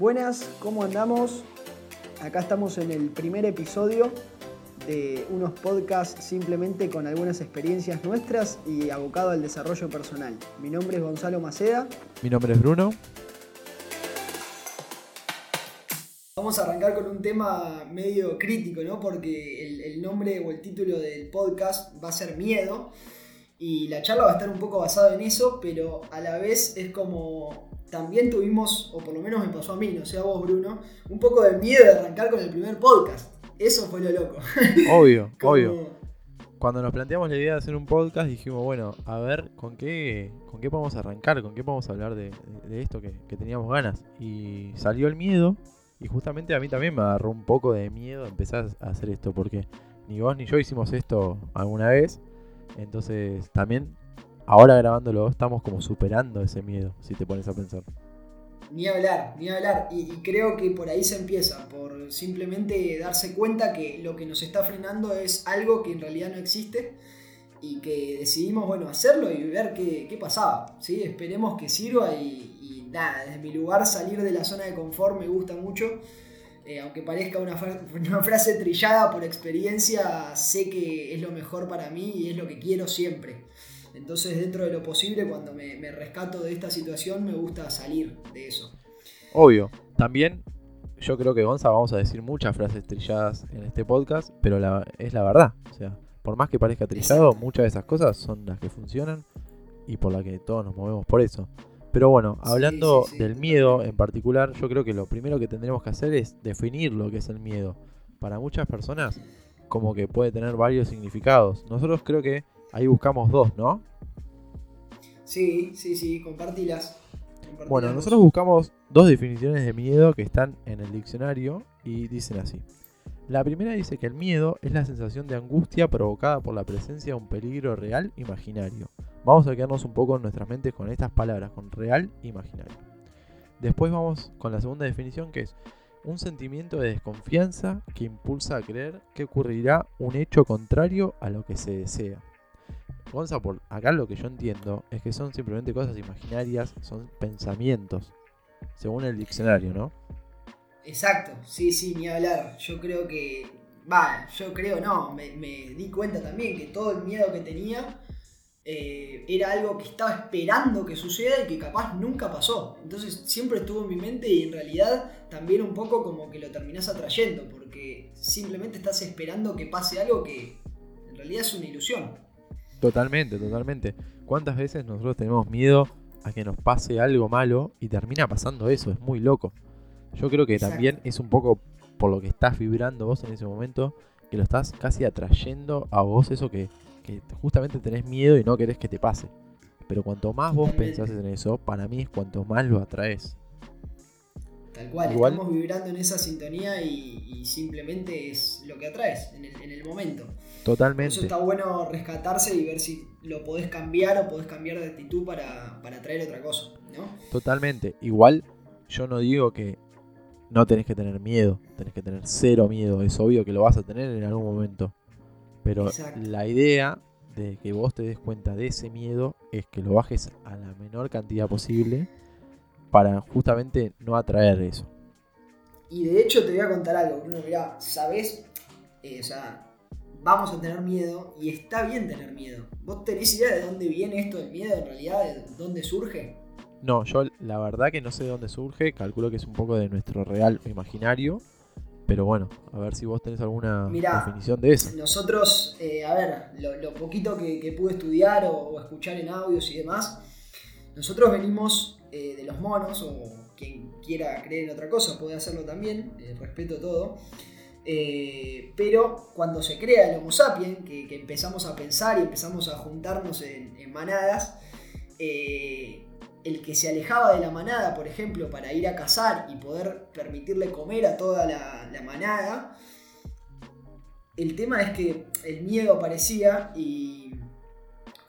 Buenas, ¿cómo andamos? Acá estamos en el primer episodio de unos podcasts simplemente con algunas experiencias nuestras y abocado al desarrollo personal. Mi nombre es Gonzalo Maceda. Mi nombre es Bruno. Vamos a arrancar con un tema medio crítico, ¿no? Porque el, el nombre o el título del podcast va a ser Miedo y la charla va a estar un poco basada en eso, pero a la vez es como también tuvimos, o por lo menos me pasó a mí, no sé a vos Bruno, un poco de miedo de arrancar con el primer podcast. Eso fue lo loco. Obvio, obvio. Cuando nos planteamos la idea de hacer un podcast dijimos, bueno, a ver con qué, con qué podemos arrancar, con qué podemos hablar de, esto que, teníamos ganas. Y salió el miedo, y justamente a mí también me agarró un poco de miedo empezar a hacer esto, porque ni vos ni yo hicimos esto alguna vez. Entonces también ahora grabándolo estamos como superando ese miedo, si te pones a pensar. Ni hablar, ni hablar. Y, creo que por ahí se empieza, por simplemente darse cuenta que lo que nos está frenando es algo que en realidad no existe y que decidimos, bueno, hacerlo y ver qué, pasaba. ¿sí? Esperemos que sirva y, nada, desde mi lugar salir de la zona de confort me gusta mucho. Eh, aunque parezca una, una, frase trillada por experiencia, sé que es lo mejor para mí y es lo que quiero siempre. Entonces, dentro de lo posible, cuando me, rescato de esta situación, me gusta salir de eso. Obvio. También yo creo que Gonza vamos a decir muchas frases trilladas en este podcast, pero es la verdad. O sea, por más que parezca trillado, muchas de esas cosas son las que funcionan y por las que todos nos movemos por eso. Pero bueno, hablando del miedo en particular, yo creo que lo primero que tendremos que hacer es definir lo que es el miedo. Para muchas personas, como que puede tener varios significados. Nosotros creo que Ahí buscamos dos, ¿no? Sí, sí, sí, compartilas. Bueno, nosotros buscamos dos definiciones de miedo que están en el diccionario y dicen así. La primera dice que el miedo es la sensación de angustia provocada por la presencia de un peligro real imaginario. Vamos a quedarnos un poco en nuestras mentes con estas palabras, con real imaginario. Después vamos con la segunda definición que es un sentimiento de desconfianza que impulsa a creer que ocurrirá un hecho contrario a lo que se desea. Gonza, por acá lo que yo entiendo es que son simplemente cosas imaginarias, son pensamientos, según el diccionario, ¿no? Exacto, sí, sí, ni hablar. Yo creo que, va, yo creo no, me, di cuenta también que todo el miedo que tenía eh, era algo que estaba esperando que suceda y que capaz nunca pasó. Entonces siempre estuvo en mi mente y en realidad también un poco como que lo terminás atrayendo, porque simplemente estás esperando que pase algo que en realidad es una ilusión. Totalmente, totalmente. ¿Cuántas veces nosotros tenemos miedo a que nos pase algo malo y termina pasando eso? Es muy loco. Yo creo que también es un poco por lo que estás vibrando vos en ese momento, que lo estás casi atrayendo a vos eso que, justamente tenés miedo y no querés que te pase. Pero cuanto más vos pensás en eso, para mí es cuanto más lo atraes. Tal cual, estamos vibrando en esa sintonía y, simplemente es lo que atraes en el, momento. Totalmente. eso está bueno rescatarse y ver si lo podés cambiar o podés cambiar de actitud para, para traer otra cosa, ¿no? Totalmente. Igual yo no digo que no tenés que tener miedo, tenés que tener cero miedo, es obvio que lo vas a tener en algún momento. Pero la idea de que vos te des cuenta de ese miedo es que lo bajes a la menor cantidad posible para justamente no atraer eso. Y de hecho te voy a contar algo, Bruno, mirá, sabes, eh, o sea, vamos a tener miedo y está bien tener miedo. ¿Vos tenés idea de dónde viene esto del miedo en realidad? ¿De dónde surge? No, yo la verdad que no sé de dónde surge, calculo que es un poco de nuestro real imaginario, pero bueno, a ver si vos tenés alguna definición de eso. Nosotros, eh, a ver, lo, poquito que, pude estudiar o escuchar en audios y demás, nosotros venimos eh, de los monos, o quien quiera creer en otra cosa puede hacerlo también, eh, respeto todo. Eh, pero cuando se crea el Homo sapiens, que, empezamos a pensar y empezamos a juntarnos en, manadas, el que se alejaba de la manada, por ejemplo, para ir a cazar y poder permitirle comer a toda la, la manada, el tema es que el miedo aparecía y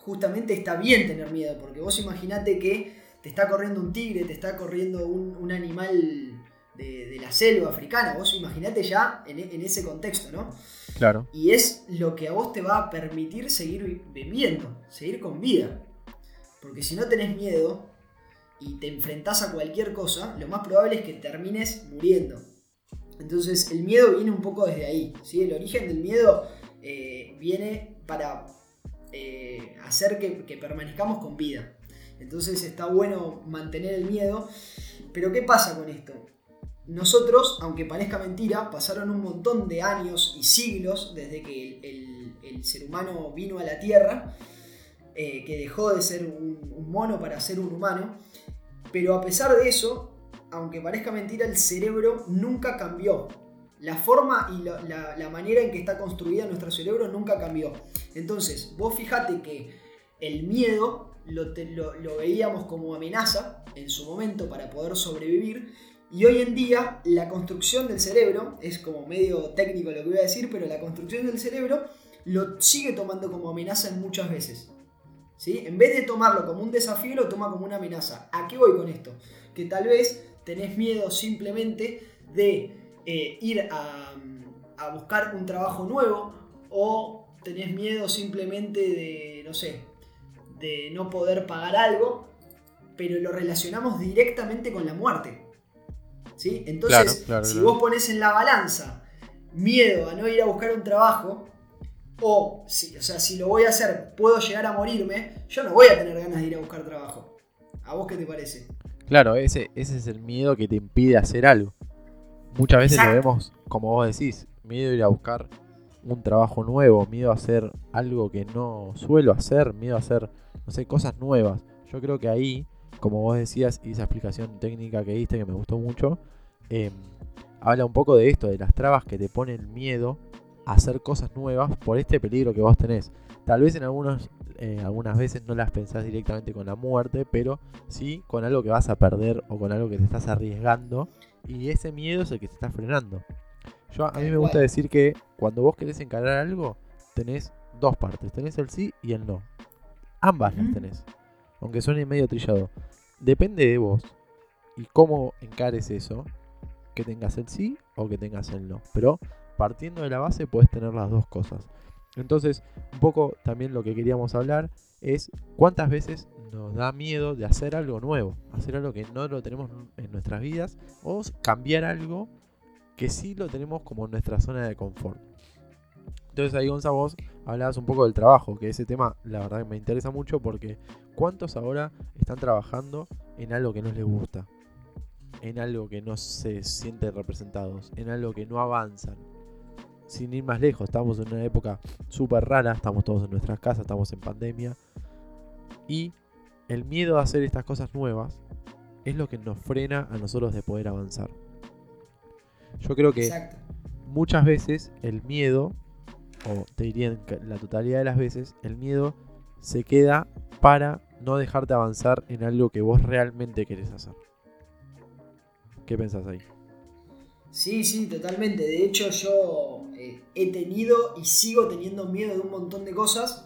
justamente está bien tener miedo, porque vos imaginate que te está corriendo un tigre, te está corriendo un, animal de, la selva africana, vos imaginate ya en, ese contexto, ¿no? Claro. Y es lo que a vos te va a permitir seguir viviendo, seguir con vida. Porque si no tenés miedo y te enfrentás a cualquier cosa, lo más probable es que termines muriendo. Entonces el miedo viene un poco desde ahí. ¿sí? El origen del miedo eh, viene para eh, hacer que, permanezcamos con vida. Entonces está bueno mantener el miedo. Pero ¿qué pasa con esto? Nosotros, aunque parezca mentira, pasaron un montón de años y siglos desde que el, ser humano vino a la Tierra, eh, que dejó de ser un mono para ser un humano. Pero a pesar de eso, aunque parezca mentira, el cerebro nunca cambió. La forma y la, manera en que está construida nuestro cerebro nunca cambió. Entonces, vos fijate que el miedo lo, lo, veíamos como amenaza en su momento para poder sobrevivir. Y hoy en día la construcción del cerebro, es como medio técnico lo que voy a decir, pero la construcción del cerebro lo sigue tomando como amenaza en muchas veces. ¿Sí? En vez de tomarlo como un desafío, lo toma como una amenaza. ¿A qué voy con esto? Que tal vez tenés miedo simplemente de eh, ir a, buscar un trabajo nuevo o tenés miedo simplemente de, no sé, de no poder pagar algo, pero lo relacionamos directamente con la muerte. ¿Sí? Entonces, si vos pones en la balanza miedo a no ir a buscar un trabajo, o, si, o sea, si lo voy a hacer, puedo llegar a morirme, yo no voy a tener ganas de ir a buscar trabajo. ¿A vos qué te parece? Claro, ese, ese es el miedo que te impide hacer algo. Muchas veces lo vemos, como vos decís, miedo a ir a buscar un trabajo nuevo, miedo a hacer algo que no suelo hacer, miedo a hacer, no sé, cosas nuevas. Yo creo que ahí, como vos decías, y esa explicación técnica que diste que me gustó mucho, em, habla un poco de esto, de las trabas que te pone el miedo hacer cosas nuevas por este peligro que vos tenés. Tal vez en algunos, eh, algunas veces no las pensás directamente con la muerte, pero sí con algo que vas a perder o con algo que te estás arriesgando y ese miedo es el que te está frenando. Yo, a mí me gusta decir que cuando vos querés encarar algo, tenés dos partes. Tenés el sí y el no. Ambas las tenés. Aunque suene medio trillado. Depende de vos y cómo encares eso. Que tengas el sí o que tengas el no. Pero partiendo de la base puedes tener las dos cosas. Entonces, un poco también lo que queríamos hablar es cuántas veces nos da miedo de hacer algo nuevo, hacer algo que no lo tenemos en nuestras vidas o cambiar algo que sí lo tenemos como nuestra zona de confort. Entonces ahí Gonzalo vos hablabas un poco del trabajo, que ese tema la verdad me interesa mucho porque ¿cuántos ahora están trabajando en algo que no les gusta? En algo que no se sienten representados, en algo que no avanzan. Sin ir más lejos, estamos en una época súper rara, estamos todos en nuestras casas, estamos en pandemia. Y el miedo a hacer estas cosas nuevas es lo que nos frena a nosotros de poder avanzar. Yo creo que muchas veces el miedo, o te diría la totalidad de las veces, el miedo se queda para no dejarte avanzar en algo que vos realmente querés hacer. ¿Qué pensás ahí? Sí, sí, totalmente. De hecho, yo eh, he tenido y sigo teniendo miedo de un montón de cosas,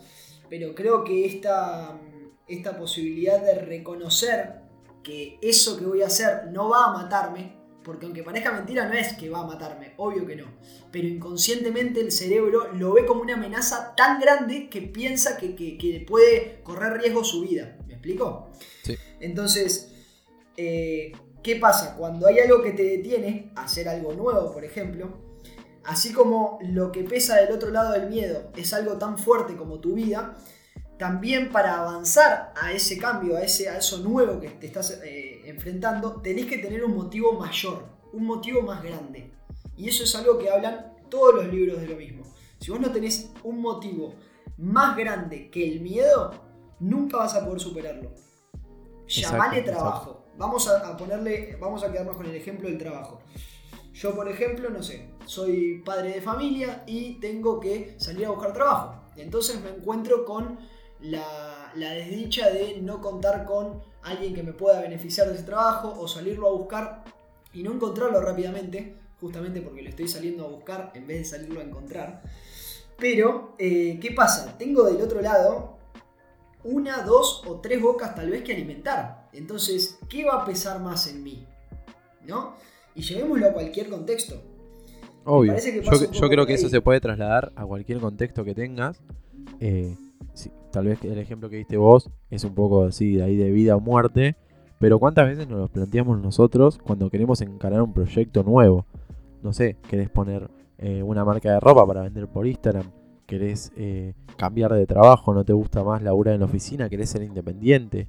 pero creo que esta esta posibilidad de reconocer que eso que voy a hacer no va a matarme, porque aunque parezca mentira, no es que va a matarme, obvio que no. Pero inconscientemente el cerebro lo ve como una amenaza tan grande que piensa que, puede correr riesgo su vida. ¿Me explico? Sí. Entonces, eh, ¿qué pasa? Cuando hay algo que te detiene a hacer algo nuevo, por ejemplo, así como lo que pesa del otro lado del miedo es algo tan fuerte como tu vida, también para avanzar a ese cambio, a, ese, a eso nuevo que te estás eh, enfrentando, tenés que tener un motivo mayor, un motivo más grande. Y eso es algo que hablan todos los libros de lo mismo. Si vos no tenés un motivo más grande que el miedo, nunca vas a poder superarlo. Llamale trabajo. Vamos a, ponerle, vamos a quedarnos con el ejemplo del trabajo. Yo, por ejemplo, no sé, soy padre de familia y tengo que salir a buscar trabajo. Entonces me encuentro con la, desdicha de no contar con alguien que me pueda beneficiar de ese trabajo o salirlo a buscar y no encontrarlo rápidamente, justamente porque lo estoy saliendo a buscar en vez de salirlo a encontrar. Pero, eh, ¿qué pasa? Tengo del otro lado una, dos o tres bocas tal vez que alimentar. Entonces, ¿qué va a pesar más en mí? ¿No? Y llevémoslo a cualquier contexto. Obvio. Yo, yo creo que eso se puede trasladar a cualquier contexto que tengas. Eh, tal vez el ejemplo que diste vos es un poco así, de ahí de vida o muerte, Pero ¿cuántas veces nos lo planteamos nosotros cuando queremos encarar un proyecto nuevo? No sé, querés poner eh, una marca de ropa para vender por Instagram, querés eh, cambiar de trabajo, no te gusta más laburar en la oficina, querés ser independiente.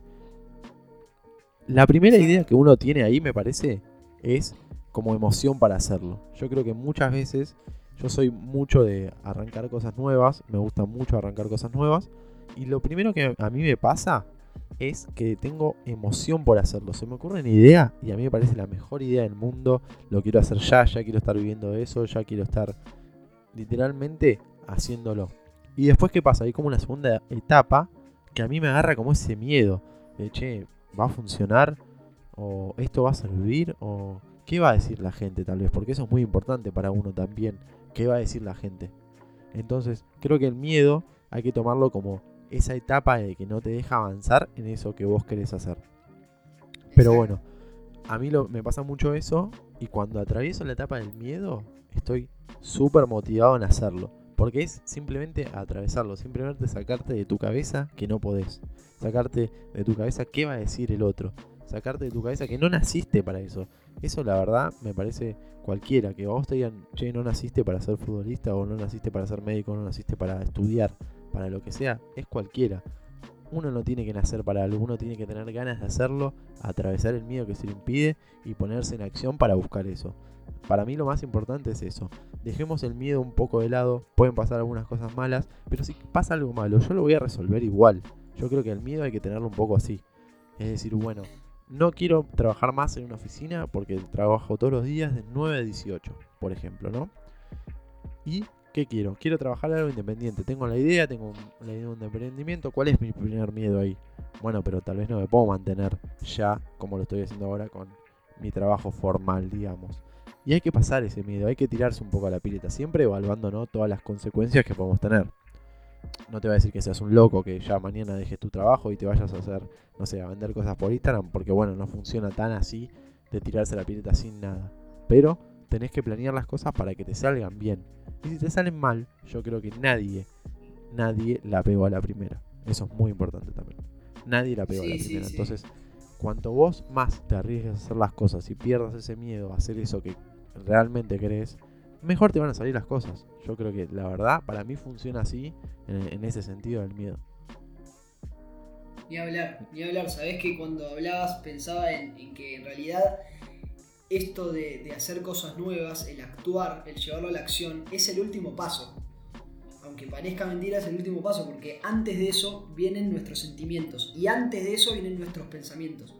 La primera idea que uno tiene ahí, me parece, es como emoción para hacerlo. Yo creo que muchas veces yo soy mucho de arrancar cosas nuevas, me gusta mucho arrancar cosas nuevas, y lo primero que a mí me pasa es que tengo emoción por hacerlo. Se me ocurre una idea y a mí me parece la mejor idea del mundo. Lo quiero hacer ya, ya quiero estar viviendo eso, ya quiero estar literalmente haciéndolo. Y después, ¿qué pasa? Hay como una segunda etapa que a mí me agarra como ese miedo. De, che, ¿va a funcionar? ¿O esto va a servir? ¿O qué va a decir la gente tal vez? Porque eso es muy importante para uno también. ¿Qué va a decir la gente? Entonces, creo que el miedo hay que tomarlo como esa etapa de que no te deja avanzar en eso que vos querés hacer. Pero bueno, a mí lo, me pasa mucho eso y cuando atravieso la etapa del miedo, estoy súper motivado en hacerlo. Porque es simplemente atravesarlo, simplemente sacarte de tu cabeza que no podés. Sacarte de tu cabeza qué va a decir el otro. Sacarte de tu cabeza que no naciste para eso. Eso la verdad me parece cualquiera. Que vos te digan, che, no naciste para ser futbolista o no naciste para ser médico, no naciste para estudiar para lo que sea, es cualquiera. Uno no tiene que nacer para algo, uno tiene que tener ganas de hacerlo, atravesar el miedo que se le impide y ponerse en acción para buscar eso. Para mí lo más importante es eso. Dejemos el miedo un poco de lado, pueden pasar algunas cosas malas, pero si pasa algo malo, yo lo voy a resolver igual. Yo creo que el miedo hay que tenerlo un poco así. Es decir, bueno, no quiero trabajar más en una oficina porque trabajo todos los días de 9 a 18, por ejemplo, ¿no? Y ¿Qué quiero? Quiero trabajar algo independiente. Tengo la idea, tengo la idea de un emprendimiento. ¿Cuál es mi primer miedo ahí? Bueno, pero tal vez no me puedo mantener ya como lo estoy haciendo ahora con mi trabajo formal, digamos. Y hay que pasar ese miedo, hay que tirarse un poco a la pileta, siempre evaluando ¿no? todas las consecuencias que podemos tener. No te voy a decir que seas un loco, que ya mañana dejes tu trabajo y te vayas a hacer, no sé, a vender cosas por Instagram, porque bueno, no funciona tan así de tirarse a la pileta sin nada. Pero tenés que planear las cosas para que te salgan bien. Y si te salen mal, yo creo que nadie, nadie la pegó a la primera. Eso es muy importante también. Nadie la pegó a la primera. Entonces, cuanto vos más te arriesgues a hacer las cosas y pierdas ese miedo a hacer eso que realmente querés, mejor te van a salir las cosas. Yo creo que la verdad, para mí funciona así, en, ese sentido del miedo. Ni hablar, ni hablar. Sabés que cuando hablabas pensaba en que en realidad esto de, hacer cosas nuevas, el actuar, el llevarlo a la acción, es el último paso. Aunque parezca mentira, es el último paso, porque antes de eso vienen nuestros sentimientos y antes de eso vienen nuestros pensamientos.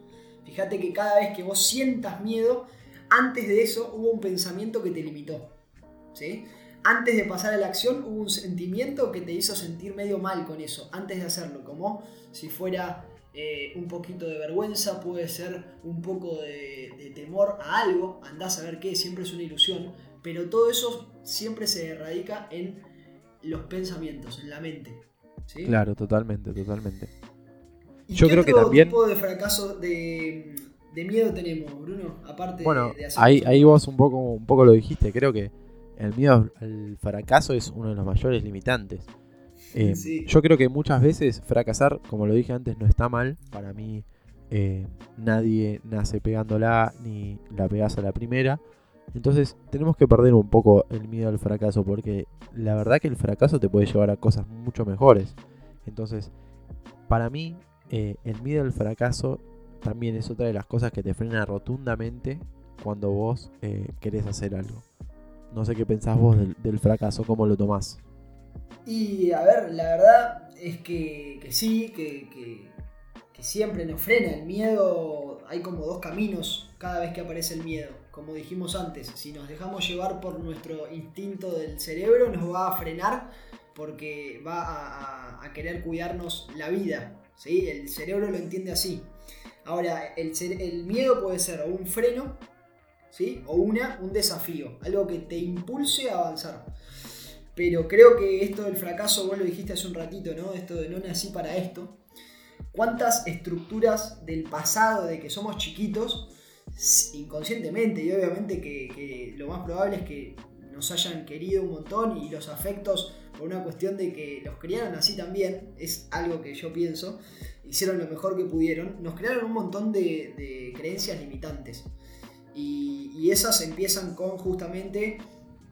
Fíjate que cada vez que vos sientas miedo, antes de eso hubo un pensamiento que te limitó. ¿sí? Antes de pasar a la acción hubo un sentimiento que te hizo sentir medio mal con eso, antes de hacerlo, como si fuera eh, un poquito de vergüenza, puede ser un poco de, temor a algo, andás a ver qué, siempre es una ilusión, pero todo eso siempre se radica en los pensamientos, en la mente. Claro, totalmente, totalmente. ¿Y Yo creo que también... tipo de fracaso de, miedo tenemos, Bruno? Aparte bueno, de, ahí, ahí vos un poco, un poco lo dijiste, creo que el miedo al fracaso es uno de los mayores limitantes. Eh, yo creo que muchas veces fracasar, como lo dije antes, no está mal. Para mí eh, nadie nace pegándola ni la pegas a la primera. Entonces tenemos que perder un poco el miedo al fracaso porque la verdad que el fracaso te puede llevar a cosas mucho mejores. Entonces, para mí, eh, el miedo al fracaso también es otra de las cosas que te frena rotundamente cuando vos querés hacer algo. No sé qué pensás vos del, del fracaso, cómo lo tomás. Y a ver, la verdad es que, sí, que, siempre nos frena. El miedo, hay como dos caminos cada vez que aparece el miedo. Como dijimos antes, si nos dejamos llevar por nuestro instinto del cerebro, nos va a frenar porque va a, querer cuidarnos la vida. ¿sí? El cerebro lo entiende así. Ahora, el, miedo puede ser un freno ¿sí? o una, un desafío, algo que te impulse a avanzar. Pero creo que esto del fracaso, vos lo dijiste hace un ratito, ¿no? Esto de no nací para esto. ¿Cuántas estructuras del pasado, de que somos chiquitos, inconscientemente, y obviamente que, lo más probable es que nos hayan querido un montón y los afectos por una cuestión de que los criaron así también, es algo que yo pienso, hicieron lo mejor que pudieron, nos crearon un montón de, creencias limitantes. Y, y, esas empiezan con justamente,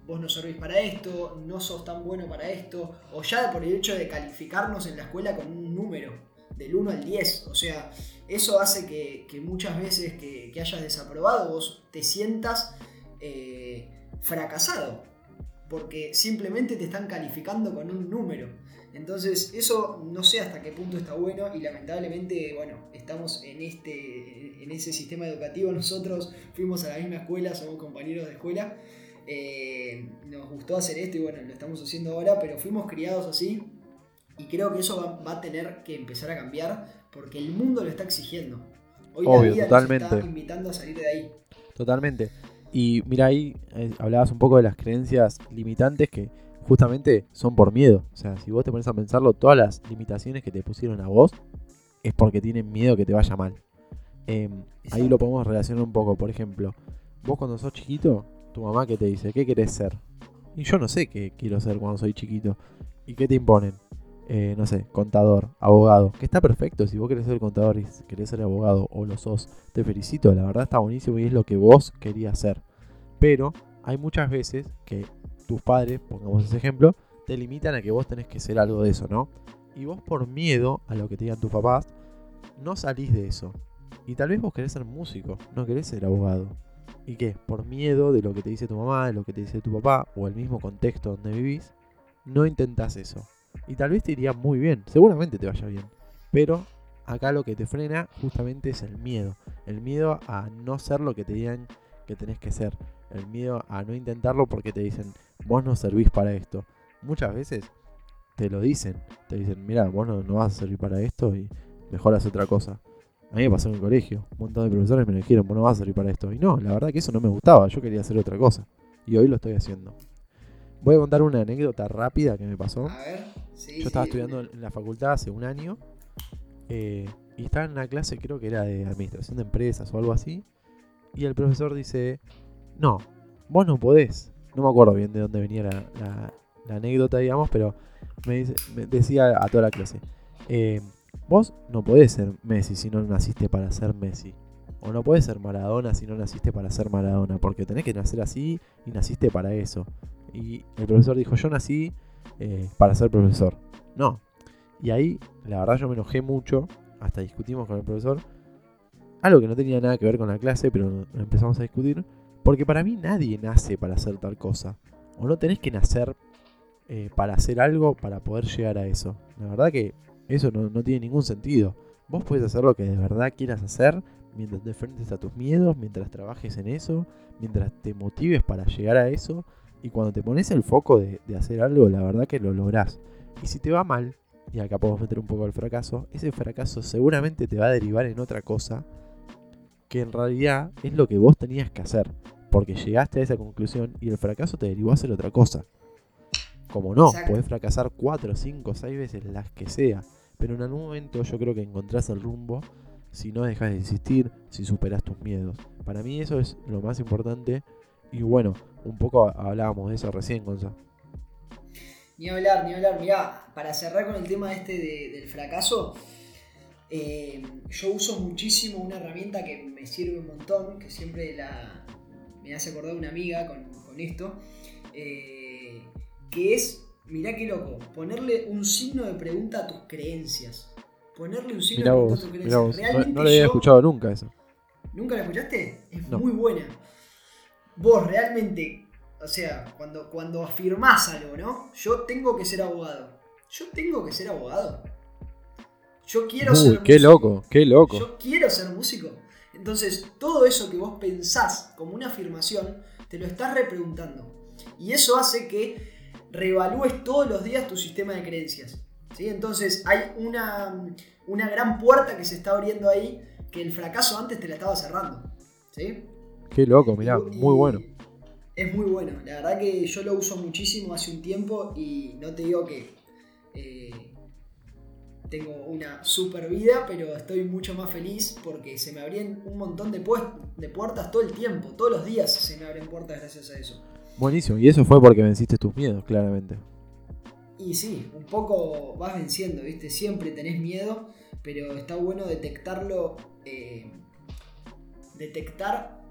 vos no servís para esto, no sos tan bueno para esto, o ya por el hecho de calificarnos en la escuela con un número, del 1 al 10. O sea, eso hace que, muchas veces que, hayas desaprobado vos te sientas eh, fracasado, porque simplemente te están calificando con un número. Entonces, eso no sé hasta qué punto está bueno y lamentablemente, bueno, estamos en, este, en ese sistema educativo. Nosotros fuimos a la misma escuela, somos compañeros de escuela. Eh, nos gustó hacer esto y bueno, lo estamos haciendo ahora, pero fuimos criados así y creo que eso va, a tener que empezar a cambiar porque el mundo lo está exigiendo. Hoy la vida totalmente. está invitando a salir de ahí. Totalmente. Y mira, ahí eh, hablabas un poco de las creencias limitantes que justamente son por miedo. O sea, si vos te pones a pensarlo, todas las limitaciones que te pusieron a vos es porque tienen miedo que te vaya mal. Em, ahí lo podemos relacionar un poco. Por ejemplo, vos cuando sos chiquito, tu mamá que te dice, ¿qué querés ser? Y yo no sé qué quiero ser cuando soy chiquito. ¿Y qué te imponen? Eh, no sé, contador, abogado, que está perfecto, si vos querés ser contador y querés ser abogado o lo sos, te felicito, la verdad está buenísimo y es lo que vos querías ser. Pero hay muchas veces que tus padres, pongamos ese ejemplo, te limitan a que vos tenés que ser algo de eso, ¿no? Y vos por miedo a lo que te digan tus papás, no salís de eso. Y tal vez vos querés ser músico, no querés ser abogado. ¿Y qué? Por miedo de lo que te dice tu mamá, de lo que te dice tu papá, o el mismo contexto donde vivís, no intentás eso. Y tal vez te iría muy bien, seguramente te vaya bien. Pero acá lo que te frena justamente es el miedo. El miedo a no ser lo que te digan que tenés que ser. El miedo a no intentarlo porque te dicen, vos no servís para esto. Muchas veces te lo dicen. Te dicen, mira, vos no, vas a servir para esto y mejor haz otra cosa. A mí me pasó en el colegio. Un montón de profesores me dijeron, vos no vas a servir para esto. Y no, la verdad que eso no me gustaba. Yo quería hacer otra cosa. Y hoy lo estoy haciendo. Voy a contar una anécdota rápida que me pasó. A ver. Yo estaba estudiando en la facultad hace un año eh, y estaba en una clase, creo que era de administración de empresas o algo así. Y el profesor dice: No, vos no podés. No me acuerdo bien de dónde venía la, anécdota, digamos, pero me, decía a toda la clase: eh, Vos no podés ser Messi si no naciste para ser Messi. O no podés ser Maradona si no naciste para ser Maradona, porque tenés que nacer así y naciste para eso. Y el profesor dijo, yo nací eh, para ser profesor. No. Y ahí, la verdad, yo me enojé mucho, hasta discutimos con el profesor, algo que no tenía nada que ver con la clase, pero empezamos a discutir, porque para mí nadie nace para hacer tal cosa. O no tenés que nacer eh, para hacer algo para poder llegar a eso. La verdad que eso no, no tiene ningún sentido. Vos puedes hacer lo que de verdad quieras hacer mientras te enfrentes a tus miedos, mientras trabajes en eso, mientras te motives para llegar a eso y cuando te pones el foco de, hacer algo, la verdad que lo lográs. Y si te va mal, y acá podemos meter un poco el fracaso, ese fracaso seguramente te va a derivar en otra cosa que en realidad es lo que vos tenías que hacer. Porque llegaste a esa conclusión y el fracaso te derivó a hacer otra cosa. Como no, puedes fracasar 4, 5, 6 veces, las que sea. Pero en algún momento yo creo que encontrás el rumbo si no dejas de insistir, si superas tus miedos. Para mí eso es lo más importante y bueno, un poco hablábamos de eso recién, Gonzalo. Ni hablar, ni hablar. Mirá, para cerrar con el tema este del fracaso, eh, yo uso muchísimo una herramienta que me sirve un montón, que siempre la, me hace acordar una amiga con, esto, eh, que es, mirá qué loco, ponerle un signo de pregunta a tus creencias. Ponerle un signo de pregunta a tus creencias. no, lo había escuchado nunca eso. ¿Nunca la escuchaste? Es muy buena vos realmente, o sea, cuando, cuando afirmás algo, ¿no? Yo tengo que ser abogado. Yo tengo que ser abogado. Yo quiero ser qué loco, qué loco. Yo quiero ser músico. Entonces, todo eso que vos pensás como una afirmación, te lo estás repreguntando. Y eso hace que reevalúes todos los días tu sistema de creencias. ¿sí? Entonces, hay una, una gran puerta que se está abriendo ahí que el fracaso antes te la estaba cerrando. ¿sí? Qué loco, mirá, muy bueno. Es muy bueno, la verdad que yo lo uso muchísimo hace un tiempo y no te digo que eh, tengo una super vida, pero estoy mucho más feliz porque se me abren un montón de, de puertas todo el tiempo, todos los días se me abren puertas gracias a eso. Buenísimo, y eso fue porque venciste tus miedos, claramente. Y sí, un poco vas venciendo, ¿viste? Siempre tenés miedo, pero está bueno detectarlo, eh, detectar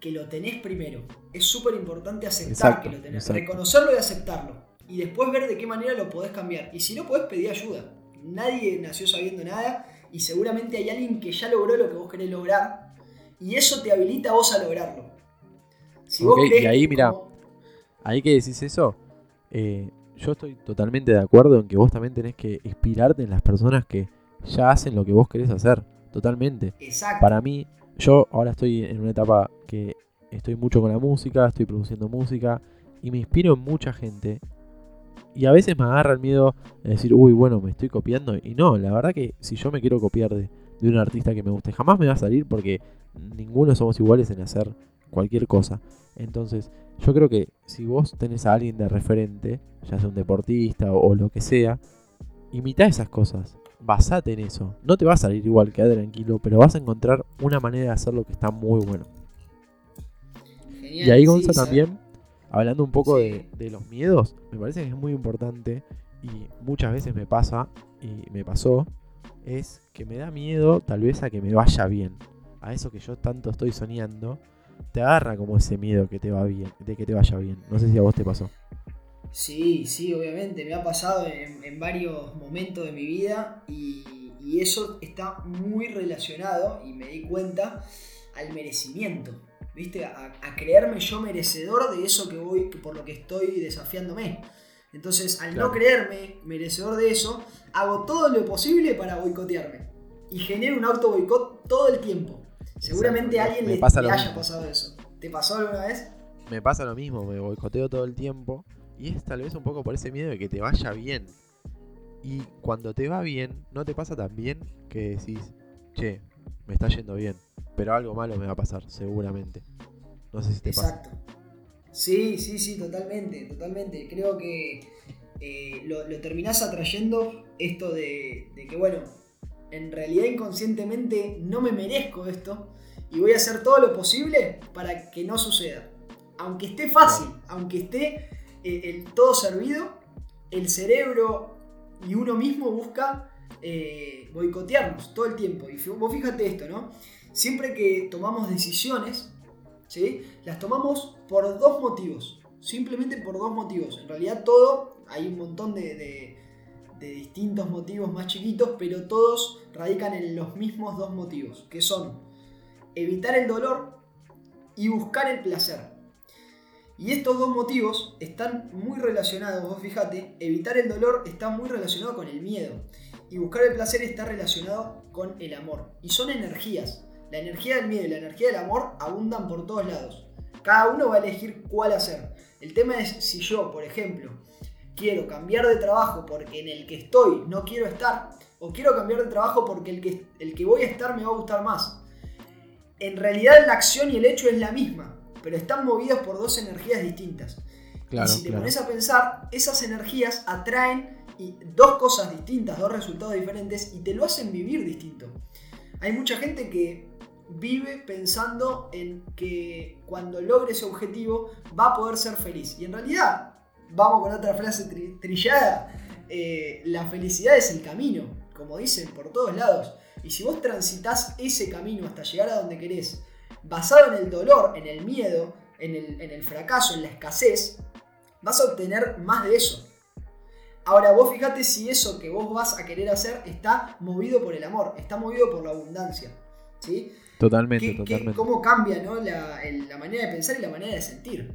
que lo tenés primero. Es súper importante aceptar que lo tenés, reconocerlo y aceptarlo. Y después ver de qué manera lo podés cambiar. Y si no podés pedir ayuda. Nadie nació sabiendo nada y seguramente hay alguien que ya logró lo que vos querés lograr y eso te habilita a vos a lograrlo. Si vos y ahí, mira, ahí que decís eso, eh, yo estoy totalmente de acuerdo en que vos también tenés que inspirarte en las personas que ya hacen lo que vos querés hacer. Totalmente. Exacto. Para mí, yo ahora estoy en una etapa que estoy mucho con la música, estoy produciendo música y me inspiro en mucha gente. Y a veces me agarra el miedo de decir, uy, bueno, me estoy copiando. Y no, la verdad que si yo me quiero copiar de, de un artista que me guste, jamás me va a salir porque ninguno somos iguales en hacer cualquier cosa. Entonces, yo creo que si vos tenés a alguien de referente, ya sea un deportista o, lo que sea, imita esas cosas. Basate en eso. No te va a salir igual, quédate tranquilo, pero vas a encontrar una manera de hacerlo que está muy bueno. y ahí, Gonza, también, hablando un poco de, de, los miedos, me parece que es muy importante y muchas veces me pasa, y me pasó, es que me da miedo tal vez a que me vaya bien. A eso que yo tanto estoy soñando te agarra como ese miedo que te va bien, de que te vaya bien. No sé si a vos te pasó. Sí, sí, obviamente. Me ha pasado en, varios momentos de mi vida y, eso está muy relacionado, y me di cuenta, al merecimiento. ¿Viste? A, creerme yo merecedor de eso que voy, por lo que estoy desafiándome. Entonces, al no creerme merecedor de eso, hago todo lo posible para boicotearme. Y genero un auto boicot todo el tiempo. Seguramente alguien le, haya pasado eso. ¿Te pasó alguna vez? Me pasa lo mismo, me boicoteo todo el tiempo. Y es tal vez un poco por ese miedo de que te vaya bien. Y cuando te va bien, no te pasa tan bien que decís, che, me está yendo bien. Pero algo malo me va a pasar, seguramente. No sé si te Exacto. Sí, sí, sí, totalmente, totalmente. Creo que eh, lo, terminás atrayendo esto de, de que, bueno, en realidad inconscientemente no me merezco esto y voy a hacer todo lo posible para que no suceda. Aunque esté fácil, aunque esté eh, el todo servido, el cerebro y uno mismo busca eh, boicotearnos todo el tiempo. Y vos fíjate esto, ¿no? Siempre que tomamos decisiones, ¿sí? las tomamos por dos motivos. Simplemente por dos motivos. En realidad todo, hay un montón de de distintos motivos más chiquitos, pero todos radican en los mismos dos motivos, que son evitar el dolor y buscar el placer. Y estos dos motivos están muy relacionados, vos fíjate, evitar el dolor está muy relacionado con el miedo y buscar el placer está relacionado con el amor. Y son energías. La energía del miedo y la energía del amor abundan por todos lados. Cada uno va a elegir cuál hacer. El tema es si yo, por ejemplo, quiero cambiar de trabajo porque en el que estoy no quiero estar, o quiero cambiar de trabajo porque el que, el que voy a estar me va a gustar más. En realidad la acción y el hecho es la misma, pero están movidos por dos energías distintas. y si te pones a pensar, esas energías atraen dos cosas distintas, dos resultados diferentes y te lo hacen vivir distinto. Hay mucha gente que vive pensando en que cuando logre ese objetivo va a poder ser feliz. Y en realidad vamos con otra frase trillada, eh, la felicidad es el camino, como dicen por todos lados. Y si vos transitas ese camino hasta llegar a donde querés, basado en el dolor, en el miedo, en el, en el fracaso, en la escasez, vas a obtener más de eso. Ahora vos fíjate si eso que vos vas a querer hacer está movido por el amor, está movido por la abundancia. ¿sí? Totalmente, totalmente. ¿Cómo cambia la, la manera de pensar y la manera de sentir?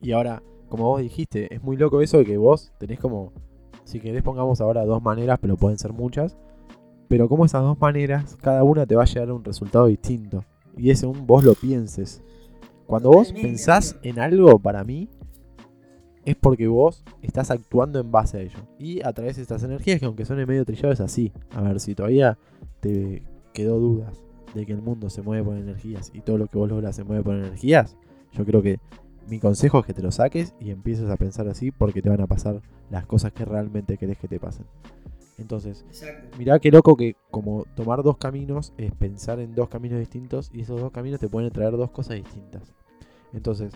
Y ahora, como vos dijiste, es muy loco eso de que vos tenés como, si querés pongamos ahora dos maneras, pero pueden ser muchas, pero como esas dos maneras, cada una te va a llegar a un resultado distinto. Y es según vos lo pienses. Cuando vos pensás en algo, para mí, es porque vos estás actuando en base a ello. Y a través de estas energías, que aunque suene medio trillado, es así. A ver, si todavía te quedó dudas de que el mundo se mueve por energías y todo lo que vos logras se mueve por energías, yo creo que mi consejo es que te lo saques y empieces a pensar así porque te van a pasar las cosas que realmente querés que te pasen. Entonces, mirá qué loco que como tomar dos caminos es pensar en dos caminos distintos y esos dos caminos te pueden traer dos cosas distintas. Entonces,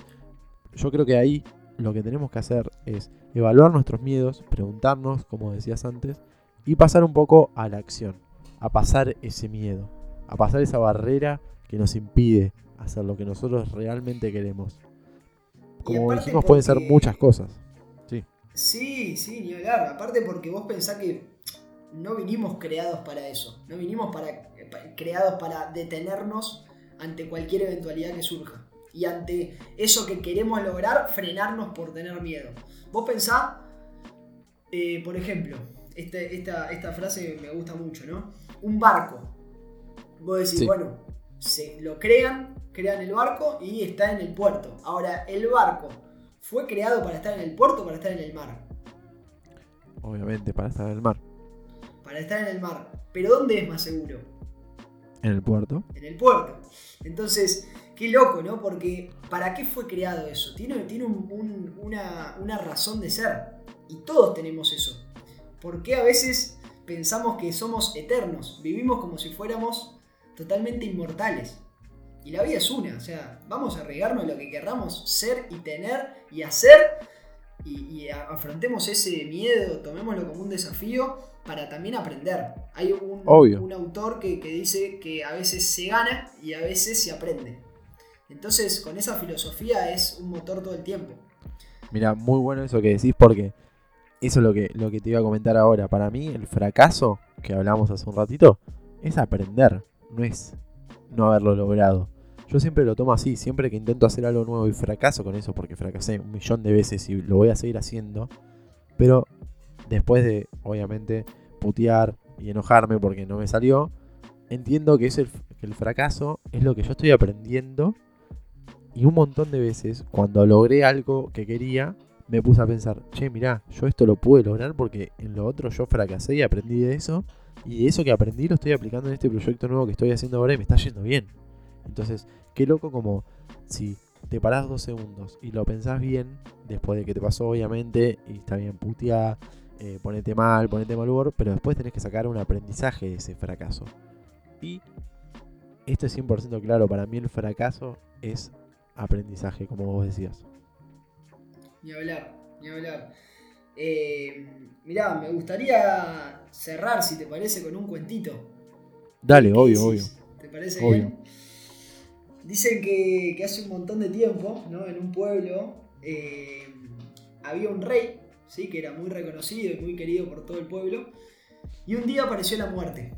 yo creo que ahí lo que tenemos que hacer es evaluar nuestros miedos, preguntarnos, como decías antes, y pasar un poco a la acción, a pasar ese miedo, a pasar esa barrera que nos impide hacer lo que nosotros realmente queremos. Como dijimos, pueden ser muchas cosas. Sí. Sí, sí, ni hablar. Aparte porque vos pensás que no vinimos creados para eso. No vinimos para, creados para detenernos ante cualquier eventualidad que surja. Y ante eso que queremos lograr, frenarnos por tener miedo. Vos pensás, eh, por ejemplo, este, esta, esta frase me gusta mucho, ¿no? Un barco. Vos decís, bueno, se lo crean, crean el barco y está en el puerto. Ahora, el barco fue creado para estar en el puerto o para estar en el mar. Obviamente, para estar en el mar. Para estar en el mar. Pero ¿dónde es más seguro? En el puerto. En el puerto. Entonces, qué loco, ¿no? Porque ¿para qué fue creado eso? Tiene, tiene una, una razón de ser. Y todos tenemos eso. ¿Por qué a veces pensamos que somos eternos? Vivimos como si fuéramos totalmente inmortales. Y la vida es una, o sea, vamos a arriesgarnos lo que querramos ser y tener y hacer y, afrontemos ese miedo, tomémoslo como un desafío para también aprender. Hay un, un autor que, que, dice que a veces se gana y a veces se aprende. Entonces, con esa filosofía es un motor todo el tiempo. Mira, muy bueno eso que decís porque eso es lo que, lo que te iba a comentar ahora. Para mí, el fracaso que hablamos hace un ratito es aprender no es no haberlo logrado. Yo siempre lo tomo así, siempre que intento hacer algo nuevo y fracaso con eso, porque fracasé un millón de veces y lo voy a seguir haciendo, pero después de, obviamente, putear y enojarme porque no me salió, entiendo que, es el, el fracaso es lo que yo estoy aprendiendo y un montón de veces, cuando logré algo que quería, me puse a pensar, che, mirá, yo esto lo pude lograr porque en lo otro yo fracasé y aprendí de eso. Y eso que aprendí lo estoy aplicando en este proyecto nuevo que estoy haciendo ahora y me está yendo bien. Entonces, qué loco como si te parás dos segundos y lo pensás bien, después de que te pasó obviamente, y está bien putear, eh, ponete mal, ponete mal humor, pero después tenés que sacar un aprendizaje de ese fracaso. Y esto es 100% claro, para mí el fracaso es aprendizaje, como vos decías. Ni hablar, ni hablar. Eh, mirá, me gustaría cerrar, si te parece, con un cuentito. Dale, obvio, obvio. ¿Te parece bien? Dicen que, hace un montón de tiempo, ¿no? En un pueblo eh, había un rey, ¿sí? Que era muy reconocido y muy querido por todo el pueblo. Y un día apareció la muerte.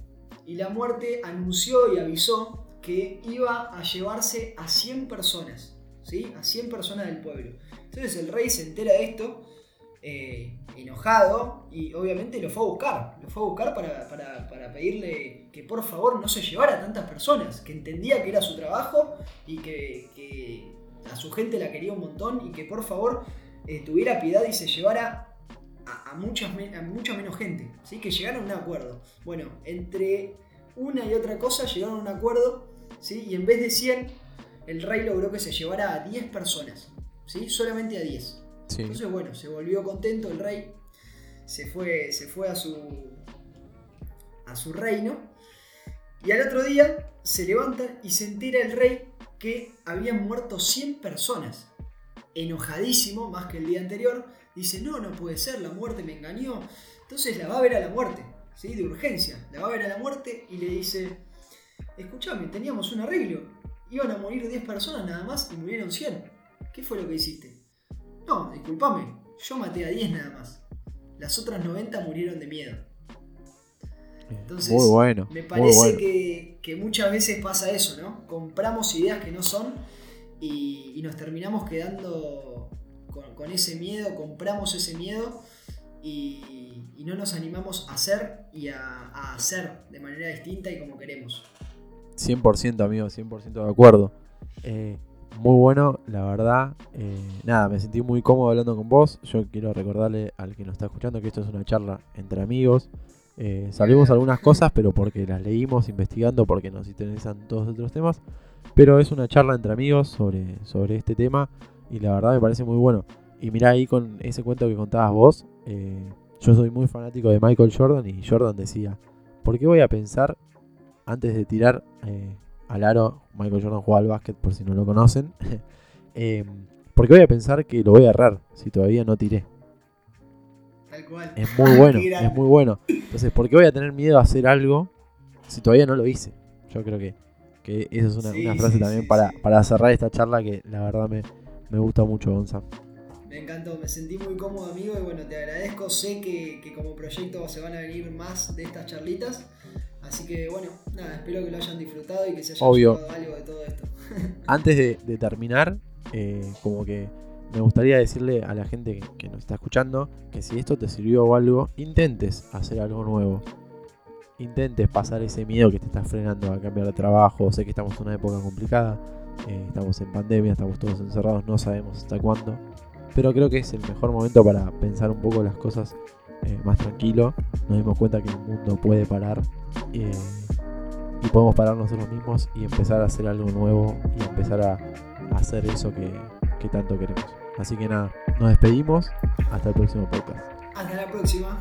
Y la muerte anunció y avisó que iba a llevarse a 100 personas, ¿sí? A 100 personas del pueblo. Entonces el rey se entera de esto eh, enojado y obviamente lo fue a buscar. Lo fue a buscar para, pedirle que por favor no se llevara a tantas personas, que entendía que era su trabajo y que, a su gente la quería un montón y que por favor eh, tuviera piedad y se llevara a, muchas, mucha menos gente. ¿sí? Que llegaron a un acuerdo. Bueno, entre una y otra cosa llegaron a un acuerdo ¿sí? y en vez de 100, el rey logró que se llevara a 10 personas. ¿sí? Solamente a 10. Entonces, bueno, se volvió contento el rey, se fue, se fue a, su, a su reino, y al otro día se levanta y se entera el rey que habían muerto 100 personas. Enojadísimo, más que el día anterior, dice, no, no puede ser, la muerte me engañó. Entonces la va a ver a la muerte, ¿sí? de urgencia, la va a ver a la muerte y le dice, escúchame, teníamos un arreglo, iban a morir 10 personas nada más y murieron 100. ¿Qué fue lo que hiciste? No, discúlpame, yo maté a 10 nada más. Las otras 90 murieron de miedo. Entonces, muy bueno, me parece que, muchas veces pasa eso, ¿no? Compramos ideas que no son y, nos terminamos quedando con, ese miedo, compramos ese miedo y, no nos animamos a hacer y a, a, hacer de manera distinta y como queremos. 100% amigo, 100% de acuerdo. Eh, muy bueno, la verdad. Eh, nada, me sentí muy cómodo hablando con vos. Yo quiero recordarle al que nos está escuchando que esto es una charla entre amigos. Eh, salimos algunas cosas, pero porque las leímos investigando, porque nos interesan todos otros temas. Pero es una charla entre amigos sobre, sobre este tema y la verdad me parece muy bueno. Y mirá ahí con ese cuento que contabas vos, eh, yo soy muy fanático de Michael Jordan y Jordan decía, ¿por qué voy a pensar antes de tirar al aro, Michael Jordan jugaba al básquet por si no lo conocen. Em, Porque voy a pensar que lo voy a errar si todavía no tiré. Tal cual. Es muy bueno, es muy bueno. Entonces, ¿por qué voy a tener miedo a hacer algo si todavía no lo hice? Yo creo que, que esa es una, Sí, una frase sí, también sí, para, para cerrar esta charla que la verdad me, me gusta mucho, Gonza. Me encantó, me sentí muy cómodo, amigo, y bueno, te agradezco. Sé que, que como proyecto se van a venir más de estas charlitas. Así que bueno, nada, espero que lo hayan disfrutado y que se hayan Obvio. algo de todo esto. Antes de, de terminar, eh, como que me gustaría decirle a la gente que, que nos está escuchando que si esto te sirvió o algo, intentes hacer algo nuevo. Intentes pasar ese miedo que te está frenando a cambiar de trabajo. Sé que estamos en una época complicada, eh, estamos en pandemia, estamos todos encerrados, no sabemos hasta cuándo. Pero creo que es el mejor momento para pensar un poco las cosas eh, más tranquilo. Nos dimos cuenta que el mundo puede parar eh, y podemos parar nosotros mismos y empezar a hacer algo nuevo y empezar a, hacer eso que, que tanto queremos. Así que nada, nos despedimos. Hasta el próximo podcast. Hasta la próxima.